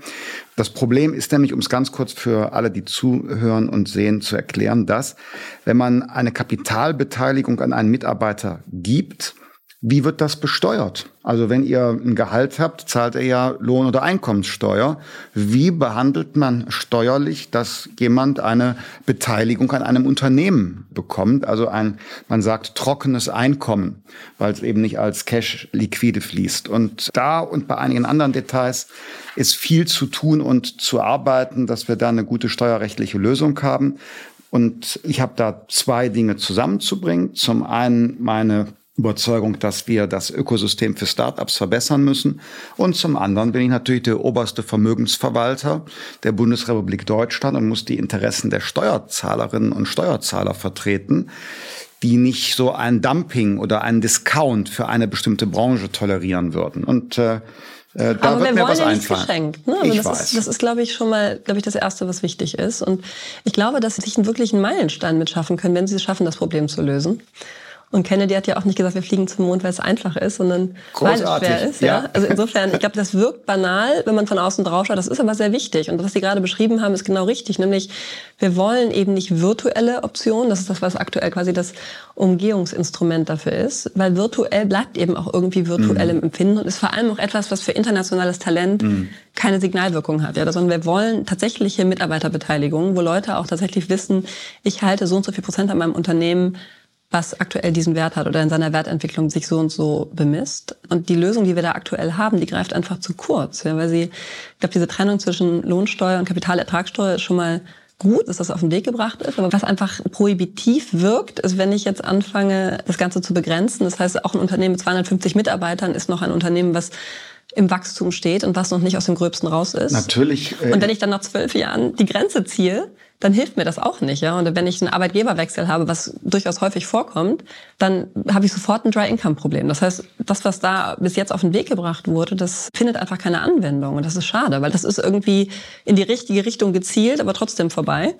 Speaker 2: Das Problem ist nämlich, um es ganz kurz für alle, die zuhören und sehen, zu erklären, dass wenn man eine Kapitalbeteiligung an einen Mitarbeiter gibt, wie wird das besteuert? Also wenn ihr ein Gehalt habt, zahlt ihr ja Lohn- oder Einkommenssteuer. Wie behandelt man steuerlich, dass jemand eine Beteiligung an einem Unternehmen bekommt? Also ein, man sagt, trockenes Einkommen, weil es eben nicht als Cash liquide fließt. Und da und bei einigen anderen Details ist viel zu tun und zu arbeiten, dass wir da eine gute steuerrechtliche Lösung haben. Und ich habe da zwei Dinge zusammenzubringen. Zum einen meine Überzeugung, dass wir das Ökosystem für Startups verbessern müssen. Und zum anderen bin ich natürlich der oberste Vermögensverwalter der Bundesrepublik Deutschland und muss die Interessen der Steuerzahlerinnen und Steuerzahler vertreten. die nicht so ein Dumping oder einen Discount für eine bestimmte Branche tolerieren würden. Und äh, äh, da
Speaker 3: Aber
Speaker 2: wird
Speaker 3: wir
Speaker 2: mir
Speaker 3: wollen ja nichts geschenkt. Ne? Also
Speaker 2: ich
Speaker 3: das,
Speaker 2: weiß.
Speaker 3: Ist, das ist, glaube ich, schon mal, glaube ich, das Erste, was wichtig ist. Und ich glaube, dass sie sich einen wirklichen Meilenstein mitschaffen können, wenn sie es schaffen, das Problem zu lösen. Und Kennedy hat ja auch nicht gesagt, wir fliegen zum Mond, weil es einfach ist, sondern weil es
Speaker 2: Großartig,
Speaker 3: schwer ist. Ja?
Speaker 2: ja.
Speaker 3: Also insofern, ich glaube, das wirkt banal, wenn man von außen drauf schaut. Das ist aber sehr wichtig. Und was Sie gerade beschrieben haben, ist genau richtig. Nämlich, wir wollen eben nicht virtuelle Optionen. Das ist das, was aktuell quasi das Umgehungsinstrument dafür ist. Weil virtuell bleibt eben auch irgendwie virtuell
Speaker 2: Mhm.
Speaker 3: im Empfinden und ist vor allem auch etwas, was für internationales Talent
Speaker 2: Mhm.
Speaker 3: keine Signalwirkung hat. Ja? Sondern wir wollen tatsächliche Mitarbeiterbeteiligung, wo Leute auch tatsächlich wissen, ich halte so und so viel Prozent an meinem Unternehmen was aktuell diesen Wert hat oder in seiner Wertentwicklung sich so und so bemisst. Und die Lösung, die wir da aktuell haben, die greift einfach zu kurz, ja, weil sie, ich glaube, diese Trennung zwischen Lohnsteuer und Kapitalertragssteuer ist schon mal gut, dass das auf den Weg gebracht ist. Aber was einfach prohibitiv wirkt, ist, wenn ich jetzt anfange, das Ganze zu begrenzen. Das heißt, auch ein Unternehmen mit 250 Mitarbeitern ist noch ein Unternehmen, was im Wachstum steht und was noch nicht aus dem Gröbsten raus ist.
Speaker 2: Natürlich. äh,
Speaker 3: Und wenn ich dann nach zwölf Jahren die Grenze ziehe, dann hilft mir das auch nicht. Ja? Und wenn ich einen Arbeitgeberwechsel habe, was durchaus häufig vorkommt, dann habe ich sofort ein Dry-Income-Problem. Das heißt, das, was da bis jetzt auf den Weg gebracht wurde, das findet einfach keine Anwendung. Und das ist schade, weil das ist irgendwie in die richtige Richtung gezielt, aber trotzdem vorbei.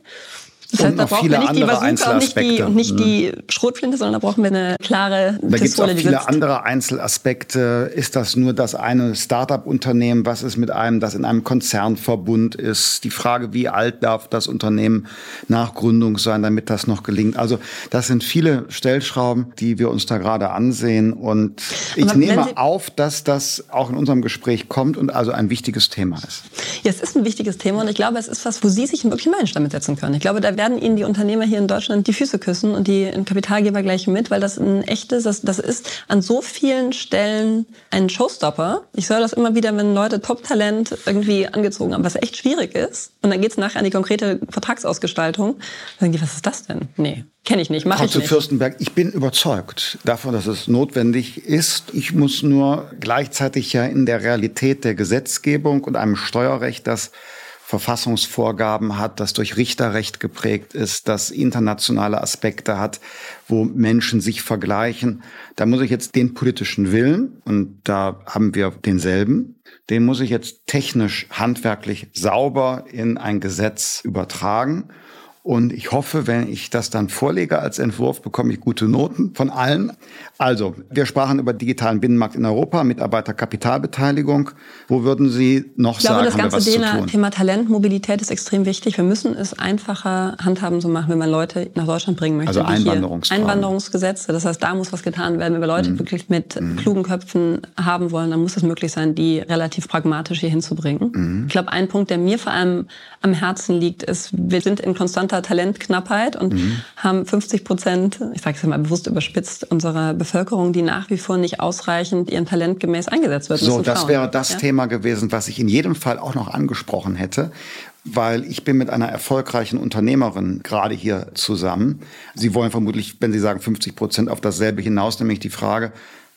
Speaker 3: Das
Speaker 2: Und
Speaker 3: heißt, da
Speaker 2: noch
Speaker 3: brauchen
Speaker 2: viele
Speaker 3: wir nicht die
Speaker 2: andere
Speaker 3: Bazooka und nicht die,
Speaker 2: Einzelaspekte.
Speaker 3: und nicht
Speaker 2: Mhm.
Speaker 3: die Schrotflinte, sondern da brauchen wir eine klare
Speaker 2: Da gibt es auch
Speaker 3: Pistole,
Speaker 2: viele
Speaker 3: sitzt.
Speaker 2: andere Einzelaspekte. Ist das nur das eine Start-up-Unternehmen? Was ist mit einem, das in einem Konzernverbund ist? Die Frage, wie alt darf das Unternehmen nach Gründung sein, damit das noch gelingt? Also das sind viele Stellschrauben, die wir uns da gerade ansehen. Und ich
Speaker 3: Aber
Speaker 2: nehme
Speaker 3: Sie-
Speaker 2: auf, dass das auch in unserem Gespräch kommt und also ein wichtiges Thema ist.
Speaker 3: Ja, es ist ein wichtiges Thema und ich glaube, es ist was, wo Sie sich einen wirklichen Meilenstein mitsetzen können. Ich glaube, da werden Ihnen die Unternehmer hier in Deutschland die Füße küssen und die Kapitalgeber gleich mit, weil das ein echtes, das, das ist an so vielen Stellen ein Showstopper. Ich höre das immer wieder, wenn Leute Top-Talent irgendwie angezogen haben, was echt schwierig ist. Und dann geht's nachher an die konkrete Vertragsausgestaltung. Dann die, was ist das denn? Nee, kenne ich nicht, mache
Speaker 2: Frau
Speaker 3: ich
Speaker 2: zu
Speaker 3: nicht.
Speaker 2: Fürstenberg, ich bin überzeugt davon, dass es notwendig ist. Ich muss nur gleichzeitig ja in der Realität der Gesetzgebung und einem Steuerrecht, das Verfassungsvorgaben hat, das durch Richterrecht geprägt ist, das internationale Aspekte hat, wo Menschen sich vergleichen. Da muss ich jetzt den politischen Willen, und da haben wir denselben, den muss ich jetzt technisch, handwerklich sauber in ein Gesetz übertragen. Und ich hoffe, wenn ich das dann vorlege als Entwurf, bekomme ich gute Noten von allen. Also, wir sprachen über digitalen Binnenmarkt in Europa, Mitarbeiterkapitalbeteiligung. Wo würden Sie noch
Speaker 3: Ich glaube,
Speaker 2: sagen,
Speaker 3: das
Speaker 2: haben wir
Speaker 3: ganze
Speaker 2: was zu
Speaker 3: Thema,
Speaker 2: tun?
Speaker 3: Thema Talentmobilität ist extrem wichtig. Wir müssen es einfacher handhaben zu machen, wenn man Leute nach Deutschland bringen möchte.
Speaker 2: Also Einwanderungsfragen.
Speaker 3: Einwanderungsgesetze. Das heißt, da muss was getan werden. Wenn wir Leute wirklich mit klugen Köpfen haben wollen, dann muss es möglich sein, die relativ pragmatisch hier hinzubringen. Ich glaube, ein Punkt, der mir vor allem am Herzen liegt, ist, wir sind in konstanter Talentknappheit und haben 50 Prozent, ich sage es mal bewusst überspitzt, unserer Bevölkerung, die nach wie vor nicht ausreichend ihren Talent gemäß eingesetzt wird.
Speaker 2: So, das
Speaker 3: Frauen.
Speaker 2: wäre das
Speaker 3: Ja?
Speaker 2: Thema gewesen, was ich in jedem Fall auch noch angesprochen hätte, weil ich bin mit einer erfolgreichen Unternehmerin gerade hier zusammen. Sie wollen vermutlich, wenn Sie sagen 50 Prozent, auf dasselbe hinaus, nämlich die Frage,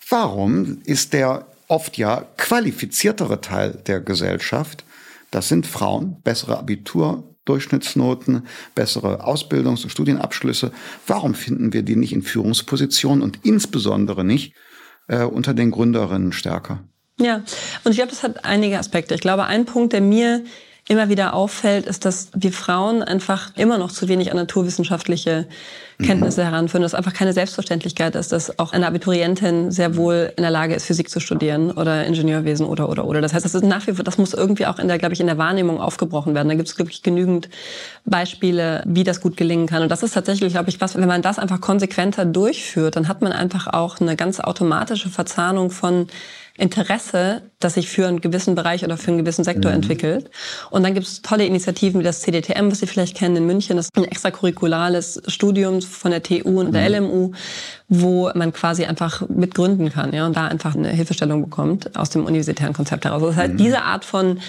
Speaker 2: warum ist der oft ja qualifiziertere Teil der Gesellschaft, das sind Frauen, bessere Abitur, Durchschnittsnoten, bessere Ausbildungs- und Studienabschlüsse. Warum finden wir die nicht in Führungspositionen und insbesondere nicht äh, unter den Gründerinnen stärker?
Speaker 3: Ja, und ich glaube, das hat einige Aspekte. Ich glaube, ein Punkt, der mir immer wieder auffällt, ist, dass wir Frauen einfach immer noch zu wenig an naturwissenschaftliche Kenntnisse heranführen, dass einfach keine Selbstverständlichkeit ist, dass auch eine Abiturientin sehr wohl in der Lage ist, Physik zu studieren oder Ingenieurwesen oder oder oder. Das heißt, das ist nach wie vor, das muss irgendwie auch in der, glaube ich, in der Wahrnehmung aufgebrochen werden. Da gibt es wirklich genügend Beispiele, wie das gut gelingen kann. Und das ist tatsächlich, glaube ich, was, wenn man das einfach konsequenter durchführt, dann hat man einfach auch eine ganz automatische Verzahnung von Interesse, das sich für einen gewissen Bereich oder für einen gewissen Sektor entwickelt. Und dann gibt es tolle Initiativen wie das CDTM, was Sie vielleicht kennen in München. Das ist ein extracurriculares Studium von der TU und der LMU, wo man quasi einfach mitgründen kann ja, und da einfach eine Hilfestellung bekommt aus dem universitären Konzept heraus. Das heißt, diese Art von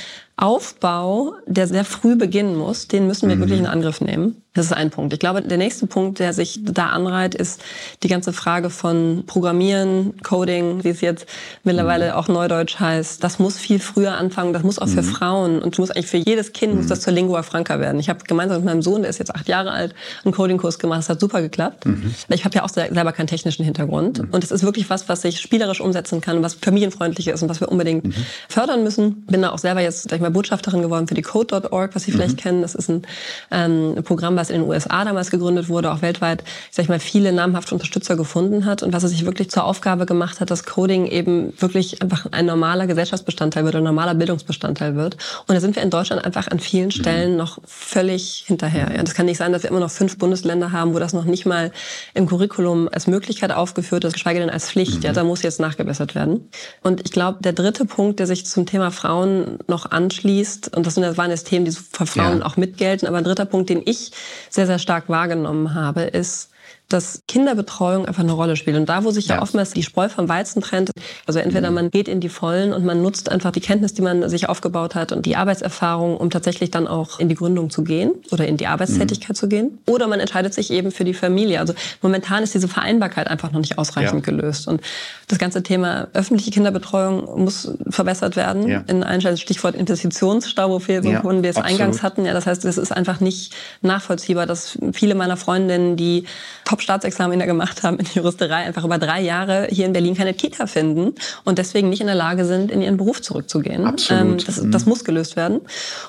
Speaker 3: Aufbau, der sehr früh beginnen muss, den müssen wir mhm. wirklich in Angriff nehmen. Das ist ein Punkt. Ich glaube, der nächste Punkt, der sich da anreiht, ist die ganze Frage von Programmieren, Coding, wie es jetzt mittlerweile mhm. auch Neudeutsch heißt. Das muss viel früher anfangen. Das muss auch für mhm. Frauen und muss eigentlich für jedes Kind muss mhm. das zur Lingua Franca werden. Ich habe gemeinsam mit meinem Sohn, der ist jetzt acht Jahre alt, einen Coding-Kurs gemacht. Das hat super geklappt. Mhm. Ich habe ja auch selber keinen technischen Hintergrund mhm. und es ist wirklich was, was ich spielerisch umsetzen kann, was familienfreundlich ist und was wir unbedingt fördern müssen. Bin da auch selber jetzt, sag ich mal, Botschafterin geworden für die Code.org, was Sie vielleicht kennen. Das ist ein ähm, Programm, was in den USA damals gegründet wurde, auch weltweit, ich sag mal, viele namhafte Unterstützer gefunden hat und was er sich wirklich zur Aufgabe gemacht hat, dass Coding eben wirklich einfach ein normaler Gesellschaftsbestandteil wird, ein normaler Bildungsbestandteil wird. Und da sind wir in Deutschland einfach an vielen Stellen noch völlig hinterher. Ja, das kann nicht sein, dass wir immer noch fünf Bundesländer haben, wo das noch nicht mal im Curriculum als Möglichkeit aufgeführt ist, geschweige denn als Pflicht. Ja, da muss jetzt nachgebessert werden. Und ich glaube, der dritte Punkt, der sich zum Thema Frauen noch anschließt, und das waren jetzt Themen, die für Frauen ja. auch mitgelten, aber ein dritter Punkt, den ich sehr, sehr stark wahrgenommen habe, ist, dass Kinderbetreuung einfach eine Rolle spielt. Und da, wo sich ja, ja oftmals die Spreu vom Weizen trennt, also entweder mhm. man geht in die Vollen und man nutzt einfach die Kenntnis, die man sich aufgebaut hat und die Arbeitserfahrung, um tatsächlich dann auch in die Gründung zu gehen oder in die Arbeitstätigkeit mhm. zu gehen. Oder man entscheidet sich eben für die Familie. Also momentan ist diese Vereinbarkeit einfach noch nicht ausreichend ja. gelöst. Und das ganze Thema öffentliche Kinderbetreuung muss verbessert werden. Ja. In Einstellung Stichwort Investitionsstau, wo wir, ja, wir es eingangs hatten. Ja, das heißt, es ist einfach nicht nachvollziehbar, dass viele meiner Freundinnen, die top Top-Staatsexaminer gemacht haben in der Juristerei, einfach über drei Jahre hier in Berlin keine Kita finden und deswegen nicht in der Lage sind, in ihren Beruf zurückzugehen.
Speaker 2: Absolut. Ähm,
Speaker 3: das, das, muss gelöst werden.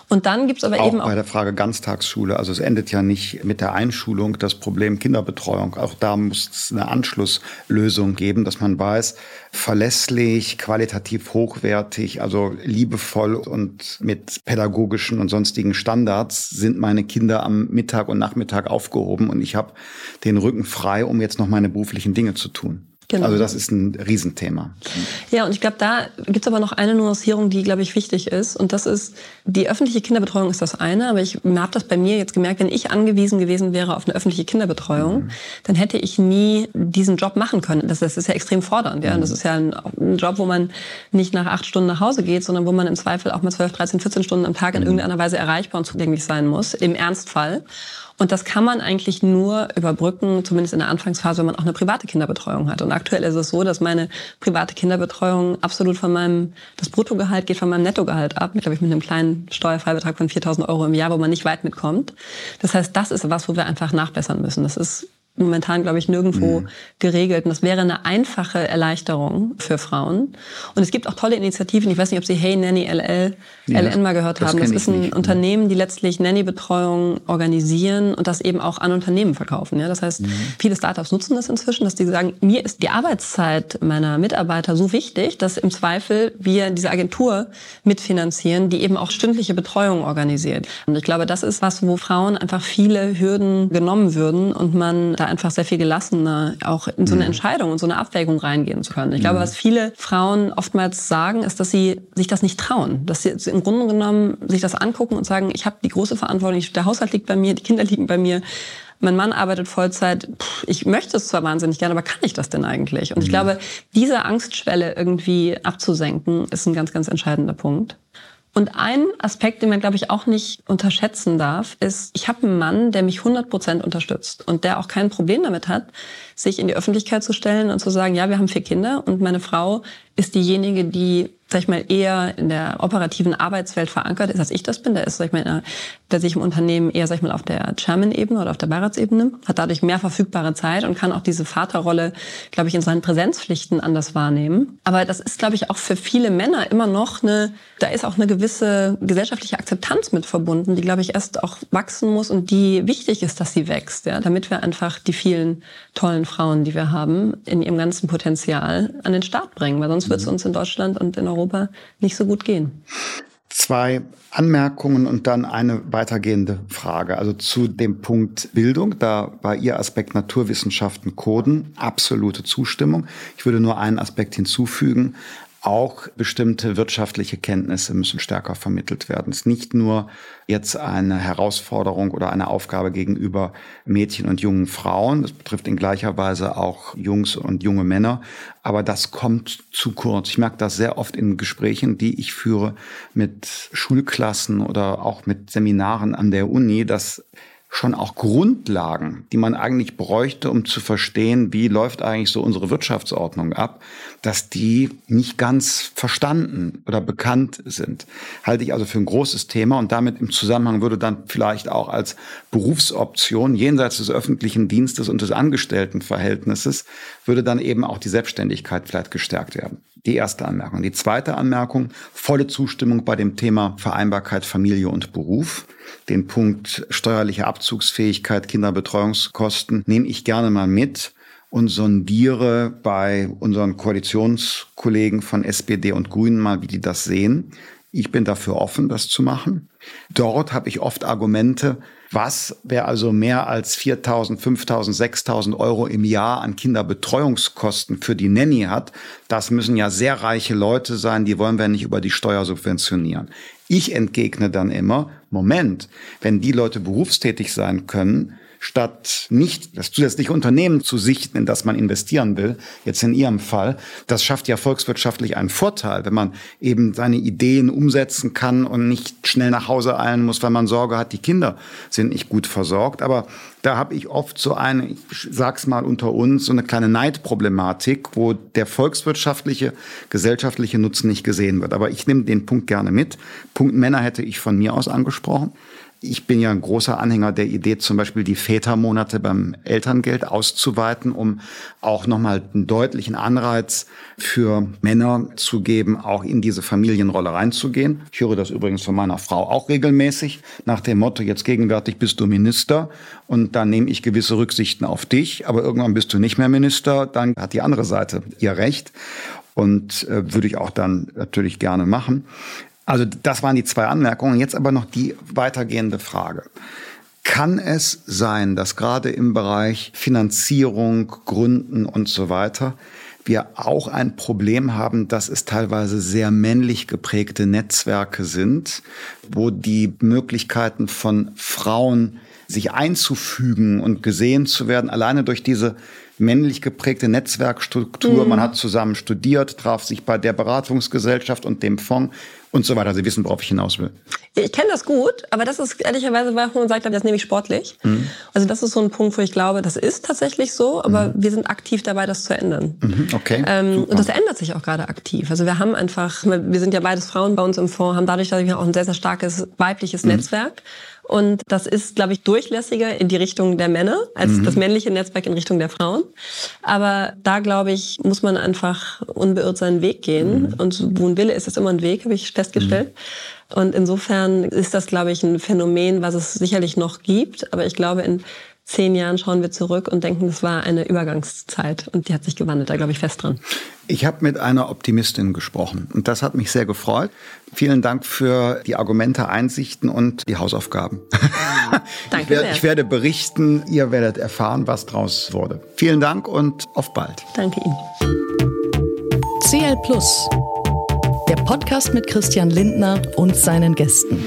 Speaker 3: Und dann gibt's aber
Speaker 2: auch
Speaker 3: eben auch
Speaker 2: bei der Frage Ganztagsschule. Also es endet ja nicht mit der Einschulung das Problem Kinderbetreuung. Auch da muss es eine Anschlusslösung geben, dass man weiß, verlässlich, qualitativ hochwertig, also liebevoll und mit pädagogischen und sonstigen Standards sind meine Kinder am Mittag und Nachmittag aufgehoben und ich habe den Rücken frei, um jetzt noch meine beruflichen Dinge zu tun. Genau. Also das ist ein Riesenthema.
Speaker 3: Ja, und ich glaube, da gibt es aber noch eine Nuancierung, die, glaube ich, wichtig ist. Und das ist, die öffentliche Kinderbetreuung ist das eine, aber ich habe das bei mir jetzt gemerkt, wenn ich angewiesen gewesen wäre auf eine öffentliche Kinderbetreuung, mhm. dann hätte ich nie diesen Job machen können. Das, das ist ja extrem fordernd. Ja? Mhm. Das ist ja ein, ein, Job, wo man nicht nach acht Stunden nach Hause geht, sondern wo man im Zweifel auch mal 12, 13, 14 Stunden am Tag in mhm. irgendeiner Weise erreichbar und zugänglich sein muss, im Ernstfall. Und das kann man eigentlich nur überbrücken, zumindest in der Anfangsphase, wenn man auch eine private Kinderbetreuung hat. Und aktuell ist es so, dass meine private Kinderbetreuung absolut von meinem, das Bruttogehalt geht von meinem Nettogehalt ab, glaube ich, mit einem kleinen Steuerfreibetrag von 4.000 Euro im Jahr, wo man nicht weit mitkommt. Das heißt, das ist was, wo wir einfach nachbessern müssen. Das ist momentan, glaube ich, nirgendwo mhm. geregelt. Und das wäre eine einfache Erleichterung für Frauen. Und es gibt auch tolle Initiativen. Ich weiß nicht, ob Sie Hey Nanny LL, ja, LN mal gehört das haben. Das ist ein nicht. Unternehmen, die letztlich Nanny-Betreuung organisieren und das eben auch an Unternehmen verkaufen. Ja, das heißt, mhm. viele Startups nutzen das inzwischen, dass die sagen, mir ist die Arbeitszeit meiner Mitarbeiter so wichtig, dass im Zweifel wir diese Agentur mitfinanzieren, die eben auch stündliche Betreuung organisiert. Und ich glaube, das ist was, wo Frauen einfach viele Hürden genommen würden und man da einfach sehr viel gelassener auch in so eine mhm. Entscheidung und so eine Abwägung reingehen zu können. Ich glaube, mhm. was viele Frauen oftmals sagen, ist, dass sie sich das nicht trauen, dass sie im Grunde genommen sich das angucken und sagen, ich habe die große Verantwortung, der Haushalt liegt bei mir, die Kinder liegen bei mir. Mein Mann arbeitet Vollzeit. Ich möchte es zwar wahnsinnig gerne, aber kann ich das denn eigentlich? Und ich mhm. glaube, diese Angstschwelle irgendwie abzusenken, ist ein ganz, ganz entscheidender Punkt. Und ein Aspekt, den man, glaube ich, auch nicht unterschätzen darf, ist, ich habe einen Mann, der mich 100 Prozent unterstützt und der auch kein Problem damit hat, sich in die Öffentlichkeit zu stellen und zu sagen, ja, wir haben vier Kinder und meine Frau ist diejenige, die sag ich mal, eher in der operativen Arbeitswelt verankert ist, als ich das bin. Der ist, sag ich mal, der, sich im Unternehmen eher, sag ich mal, auf der Chairman-Ebene oder auf der Beiratsebene, hat dadurch mehr verfügbare Zeit und kann auch diese Vaterrolle, glaube ich, in seinen Präsenzpflichten anders wahrnehmen. Aber das ist, glaube ich, auch für viele Männer immer noch eine, da ist auch eine gewisse gesellschaftliche Akzeptanz mit verbunden, die, glaube ich, erst auch wachsen muss und die wichtig ist, dass sie wächst, ja, damit wir einfach die vielen tollen Frauen, die wir haben, in ihrem ganzen Potenzial an den Start bringen, weil sonst wird es mhm. uns in Deutschland und in Europa Europa nicht so gut gehen.
Speaker 2: Zwei Anmerkungen und dann eine weitergehende Frage. Also zu dem Punkt Bildung, da war Ihr Aspekt Naturwissenschaften, Coden, absolute Zustimmung. Ich würde nur einen Aspekt hinzufügen. Auch bestimmte wirtschaftliche Kenntnisse müssen stärker vermittelt werden. Es ist nicht nur jetzt eine Herausforderung oder eine Aufgabe gegenüber Mädchen und jungen Frauen. Das betrifft in gleicher Weise auch Jungs und junge Männer. Aber das kommt zu kurz. Ich merke das sehr oft in Gesprächen, die ich führe mit Schulklassen oder auch mit Seminaren an der Uni, dass schon auch Grundlagen, die man eigentlich bräuchte, um zu verstehen, wie läuft eigentlich so unsere Wirtschaftsordnung ab, dass die nicht ganz verstanden oder bekannt sind. Halte ich also für ein großes Thema und damit im Zusammenhang würde dann vielleicht auch als Berufsoption jenseits des öffentlichen Dienstes und des Angestelltenverhältnisses würde dann eben auch die Selbstständigkeit vielleicht gestärkt werden. Die erste Anmerkung. Die zweite Anmerkung, volle Zustimmung bei dem Thema Vereinbarkeit Familie und Beruf. Den Punkt steuerliche Abzugsfähigkeit, Kinderbetreuungskosten nehme ich gerne mal mit und sondiere bei unseren Koalitionskollegen von SPD und Grünen mal, wie die das sehen. Ich bin dafür offen, das zu machen. Dort habe ich oft Argumente, was, wer also mehr als 4.000, 5.000, 6.000 Euro im Jahr an Kinderbetreuungskosten für die Nanny hat, das müssen ja sehr reiche Leute sein, die wollen wir nicht über die Steuer subventionieren. Ich entgegne dann immer, Moment, wenn die Leute berufstätig sein können, statt nicht das zusätzliche Unternehmen zu sichten, in das man investieren will, jetzt in Ihrem Fall, das schafft ja volkswirtschaftlich einen Vorteil, wenn man eben seine Ideen umsetzen kann und nicht schnell nach Hause eilen muss, weil man Sorge hat, die Kinder sind nicht gut versorgt. Aber da habe ich oft so eine, ich sag's mal unter uns, so eine kleine Neidproblematik, wo der volkswirtschaftliche, gesellschaftliche Nutzen nicht gesehen wird. Aber ich nehme den Punkt gerne mit. Punkt Männer hätte ich von mir aus angesprochen. Ich bin ja ein großer Anhänger der Idee, zum Beispiel die Vätermonate beim Elterngeld auszuweiten, um auch nochmal einen deutlichen Anreiz für Männer zu geben, auch in diese Familienrolle reinzugehen. Ich höre das übrigens von meiner Frau auch regelmäßig, nach dem Motto, jetzt gegenwärtig bist du Minister und dann nehme ich gewisse Rücksichten auf dich, aber irgendwann bist du nicht mehr Minister, dann hat die andere Seite ihr Recht und äh, würde ich auch dann natürlich gerne machen. Also das waren die zwei Anmerkungen. Jetzt aber noch die weitergehende Frage. Kann es sein, dass gerade im Bereich Finanzierung, Gründen und so weiter wir auch ein Problem haben, dass es teilweise sehr männlich geprägte Netzwerke sind, wo die Möglichkeiten von Frauen sich einzufügen und gesehen zu werden, alleine durch diese männlich geprägte Netzwerkstruktur. Mhm. Man hat zusammen studiert, traf sich bei der Beratungsgesellschaft und dem Fonds und so weiter. Sie wissen, worauf ich hinaus will.
Speaker 3: Ich kenne das gut, aber das ist ehrlicherweise, wo man sagt, das nehme ich sportlich. Mhm. Also das ist so ein Punkt, wo ich glaube, das ist tatsächlich so, aber mhm. wir sind aktiv dabei, das zu ändern.
Speaker 2: Mhm. Okay.
Speaker 3: Ähm, und das ändert sich auch gerade aktiv. Also wir haben einfach, wir sind ja beides Frauen bei uns im Fonds, haben dadurch, dass wir auch ein sehr, sehr starkes weibliches mhm. Netzwerk. Und das ist, glaube ich, durchlässiger in die Richtung der Männer als mhm. das männliche Netzwerk in Richtung der Frauen. Aber da, glaube ich, muss man einfach unbeirrt seinen Weg gehen. Mhm. Und wo ein Wille ist, ist immer ein Weg, habe ich festgestellt. Mhm. Und insofern ist das, glaube ich, ein Phänomen, was es sicherlich noch gibt. Aber ich glaube, in zehn Jahren schauen wir zurück und denken, das war eine Übergangszeit und die hat sich gewandelt, da glaube ich fest dran.
Speaker 2: Ich habe mit einer Optimistin gesprochen und das hat mich sehr gefreut. Vielen Dank für die Argumente, Einsichten und die Hausaufgaben.
Speaker 3: Danke
Speaker 2: ich, werde,
Speaker 3: sehr.
Speaker 2: ich werde berichten, ihr werdet erfahren, was draus wurde. Vielen Dank und auf bald.
Speaker 3: Danke Ihnen.
Speaker 1: CL Plus, der Podcast mit Christian Lindner und seinen Gästen.